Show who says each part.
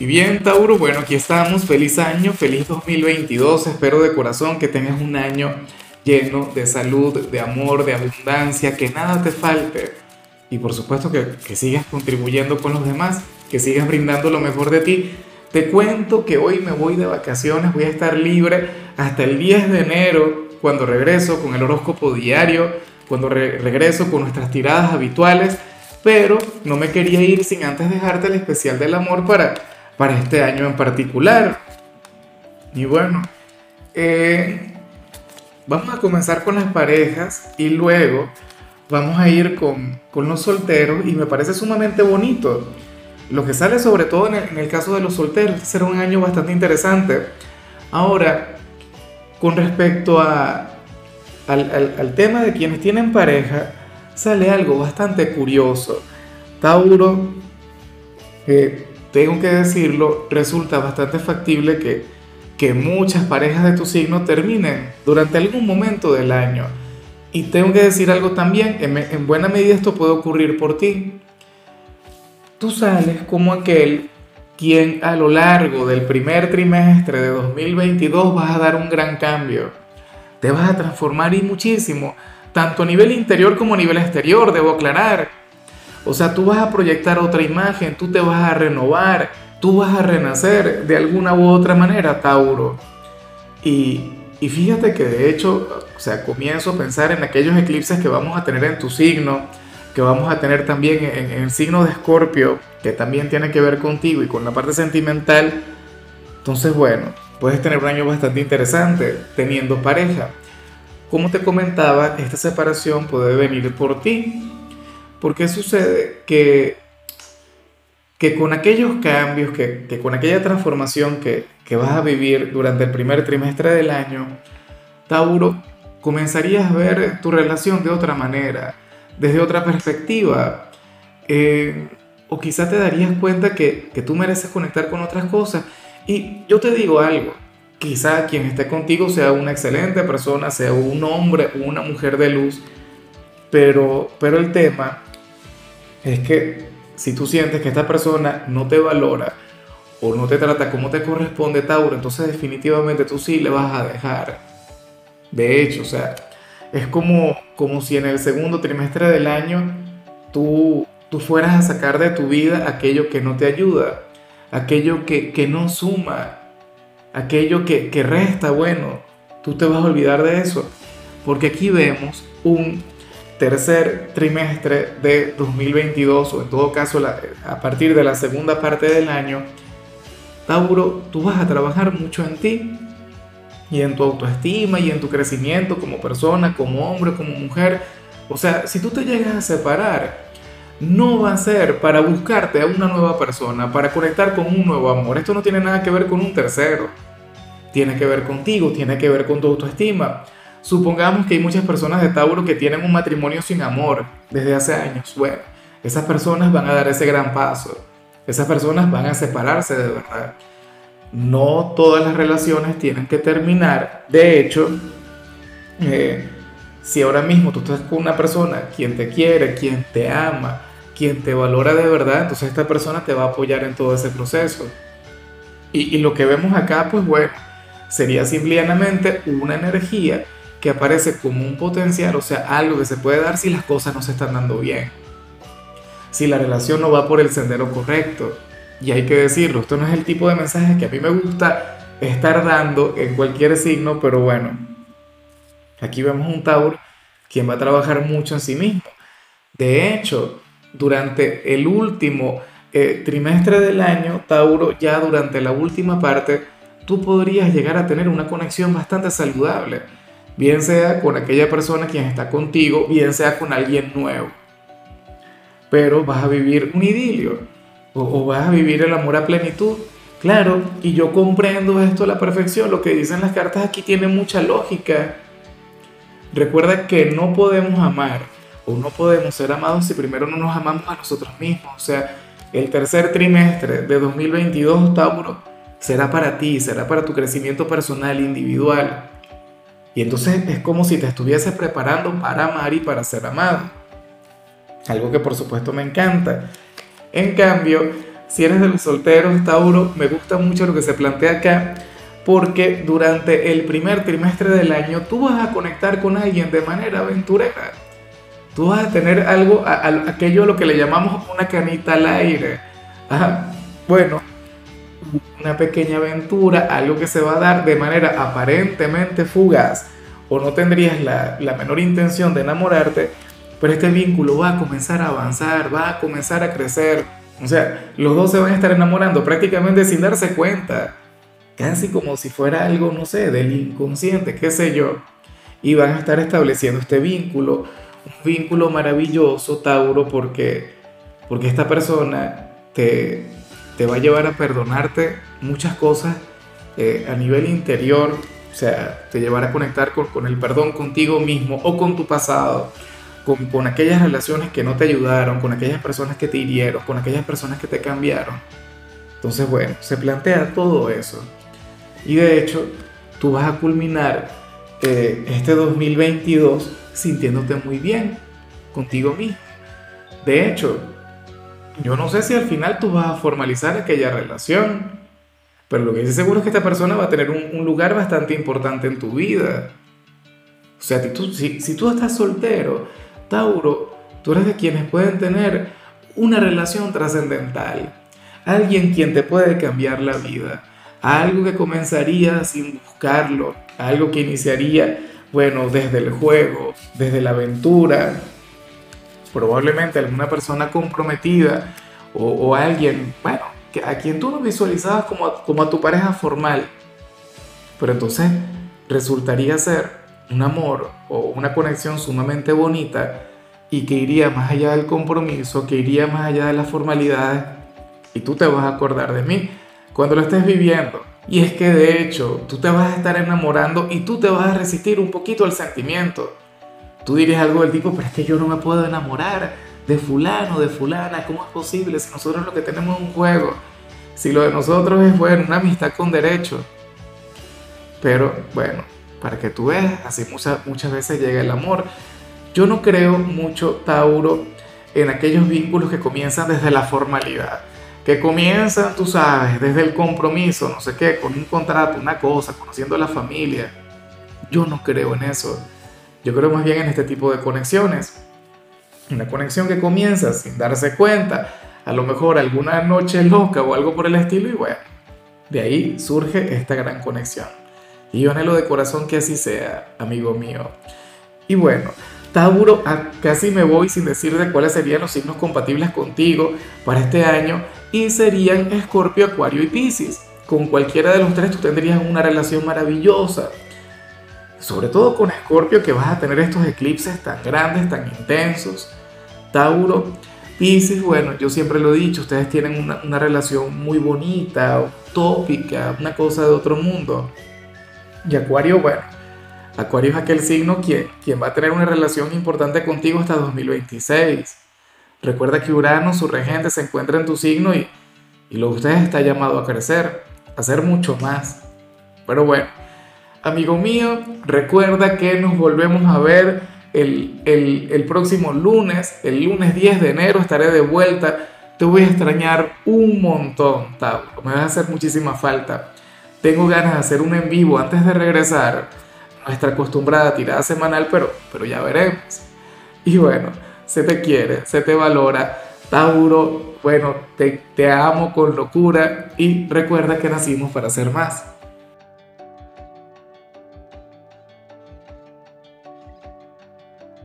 Speaker 1: Y bien, Tauro, bueno, aquí estamos. Feliz año, feliz 2022. Espero de corazón que tengas un año lleno de salud, de amor, de abundancia, que nada te falte. Y por supuesto que, que sigas contribuyendo con los demás, que sigas brindando lo mejor de ti. Te cuento que hoy me voy de vacaciones, voy a estar libre hasta el 10 de enero, cuando regreso con el horóscopo diario, cuando regreso con nuestras tiradas habituales, pero no me quería ir sin antes dejarte el especial del amor para para este año en particular. Y bueno, eh, vamos a comenzar con las parejas y luego vamos a ir con, con, los solteros y me parece sumamente bonito. Lo que sale sobre todo en el, caso de los solteros, este será un año bastante interesante. Ahora, con respecto a, al tema de quienes tienen pareja, sale algo bastante curioso. Tauro, eh, tengo que decirlo, resulta bastante factible que, que muchas parejas de tu signo terminen durante algún momento del año. Y tengo que decir algo también, en, en buena medida esto puede ocurrir por ti. Tú sales como aquel quien a lo largo del primer trimestre de 2022 vas a dar un gran cambio. Te vas a transformar y muchísimo, tanto a nivel interior como a nivel exterior, debo aclarar. O sea, tú vas a proyectar otra imagen, tú te vas a renovar, tú vas a renacer de alguna u otra manera, Tauro. Y, y fíjate que de hecho, o sea, comienzo a pensar en aquellos eclipses que vamos a tener en tu signo, que vamos a tener también en, en el signo de Escorpio, que también tiene que ver contigo y con la parte sentimental. Entonces, bueno, puedes tener un año bastante interesante teniendo pareja. Como te comentaba, esta separación puede venir por ti, porque sucede que, que con aquellos cambios, que, que con aquella transformación que, que, vas a vivir durante el primer trimestre del año, Tauro, comenzarías a ver tu relación de otra manera, desde otra perspectiva. Eh, o quizá te darías cuenta que, que tú mereces conectar con otras cosas. Y yo te digo algo, quizá quien esté contigo sea una excelente persona, sea un hombre una mujer de luz, pero, pero el tema es que si tú sientes que esta persona no te valora o no te trata como te corresponde, Tauro, entonces definitivamente tú sí le vas a dejar. De hecho, o sea, es como, como si en el segundo trimestre del año tú, tú fueras a sacar de tu vida aquello que no te ayuda, aquello que, que no suma, aquello que, que resta, bueno, tú te vas a olvidar de eso. Porque aquí vemos un tercer trimestre de 2022 o en todo caso a partir de la segunda parte del año, Tauro, tú vas a trabajar mucho en ti y en tu autoestima y en tu crecimiento como persona, como hombre, como mujer. O sea, si tú te llegas a separar, no va a ser para buscarte a una nueva persona, para conectar con un nuevo amor. Esto no tiene nada que ver con un tercero. Tiene que ver contigo, tiene que ver con tu autoestima. Supongamos que hay muchas personas de Tauro que tienen un matrimonio sin amor desde hace años. Bueno, esas personas van a dar ese gran paso. Esas personas van a separarse de verdad. No todas las relaciones tienen que terminar. De hecho, eh, si ahora mismo tú estás con una persona quien te quiere, quien te ama, quien te valora de verdad, entonces esta persona te va a apoyar en todo ese proceso. Y, y lo que vemos acá, pues bueno, sería simplemente una energía que aparece como un potencial, o sea, algo que se puede dar si las cosas no se están dando bien. Si la relación no va por el sendero correcto. Y hay que decirlo, esto no es el tipo de mensaje que a mí me gusta estar dando en cualquier signo, pero bueno, aquí vemos un Tauro quien va a trabajar mucho en sí mismo. De hecho, durante el último eh, trimestre del año, Tauro, ya durante la última parte, tú podrías llegar a tener una conexión bastante saludable bien sea con aquella persona quien está contigo, bien sea con alguien nuevo. Pero vas a vivir un idilio o, vas a vivir el amor a plenitud. Claro, y yo comprendo esto a la perfección, lo que dicen las cartas aquí tiene mucha lógica. Recuerda que no podemos amar o no podemos ser amados si primero no nos amamos a nosotros mismos. O sea, el tercer trimestre de 2022, Tauro, será para ti, será para tu crecimiento personal, individual. Entonces es como si te estuvieses preparando para amar y para ser amado. Algo que por supuesto me encanta. En cambio, si eres de los solteros, Tauro, me gusta mucho lo que se plantea acá, porque durante el primer trimestre del año tú vas a conectar con alguien de manera aventurera. Tú vas a tener algo, a, aquello a lo que le llamamos una canita al aire. bueno, una pequeña aventura, algo que se va a dar de manera aparentemente fugaz, o no tendrías la, la menor intención de enamorarte, pero este vínculo va a comenzar a avanzar, va a comenzar a crecer o sea, los dos se van a estar enamorando prácticamente sin darse cuenta, casi como si fuera algo, no sé, del inconsciente, qué sé yo. Y van a estar estableciendo este vínculo, un vínculo maravilloso, Tauro, porque, porque esta persona te, te va a llevar a perdonarte muchas cosas eh, a nivel interior, o sea, te llevará a conectar con, el perdón contigo mismo o con tu pasado con, aquellas relaciones que no te ayudaron, con aquellas personas que te hirieron, con aquellas personas que te cambiaron. Entonces, bueno, se plantea todo eso. Y de hecho, tú vas a culminar eh, este 2022 sintiéndote muy bien contigo mismo. De hecho, yo no sé si al final tú vas a formalizar aquella relación, pero lo que sí seguro es que esta persona va a tener un, lugar bastante importante en tu vida. O sea, si, si tú estás soltero, Tauro, tú eres de quienes pueden tener una relación trascendental, alguien quien te puede cambiar la vida, algo que comenzaría sin buscarlo, algo que iniciaría, bueno, desde el juego, desde la aventura, probablemente alguna persona comprometida o, alguien, bueno, que, a quien tú no visualizabas como como a tu pareja formal, pero entonces resultaría ser un amor o una conexión sumamente bonita y que iría más allá del compromiso, que iría más allá de las formalidades y tú te vas a acordar de mí cuando lo estés viviendo. Y es que de hecho tú te vas a estar enamorando y tú te vas a resistir un poquito al sentimiento. Tú dirías algo del tipo, pero es que yo no me puedo enamorar de fulano, de fulana, ¿cómo es posible si nosotros lo que tenemos es un juego? Si lo de nosotros es, bueno, una amistad con derecho. Pero bueno, para que tú veas, así muchas, muchas veces llega el amor. Yo no creo mucho, Tauro, en aquellos vínculos que comienzan desde la formalidad, que comienzan, tú sabes, desde el compromiso, no sé qué, con un contrato, una cosa, conociendo a la familia. Yo no creo en eso. Yo creo más bien en este tipo de conexiones. Una conexión que comienza sin darse cuenta, a lo mejor alguna noche loca o algo por el estilo, y bueno, de ahí surge esta gran conexión. Y yo anhelo de corazón que así sea, amigo mío. Y bueno, Tauro, casi me voy sin decirte cuáles serían los signos compatibles contigo para este año y serían Escorpio, Acuario y Piscis. Con cualquiera de los tres tú tendrías una relación maravillosa. Sobre todo con Escorpio que vas a tener estos eclipses tan grandes, tan intensos. Tauro, Piscis, bueno, yo siempre lo he dicho, ustedes tienen una, relación muy bonita, utópica, una cosa de otro mundo. Y Acuario, bueno, Acuario es aquel signo quien, quien va a tener una relación importante contigo hasta 2026. Recuerda que Urano, su regente, se encuentra en tu signo y, y lo que ustedes está llamado a crecer, a hacer mucho más. Pero bueno, amigo mío, recuerda que nos volvemos a ver el, el, próximo lunes, el lunes 10 de enero estaré de vuelta. Te voy a extrañar un montón, Tauro. Me va a hacer muchísima falta. Tengo ganas de hacer un en vivo antes de regresar. Nuestra acostumbrada tirada semanal, pero, pero ya veremos. Y bueno, se te quiere, se te valora. Tauro, bueno, te, te amo con locura y recuerda que nacimos para ser más.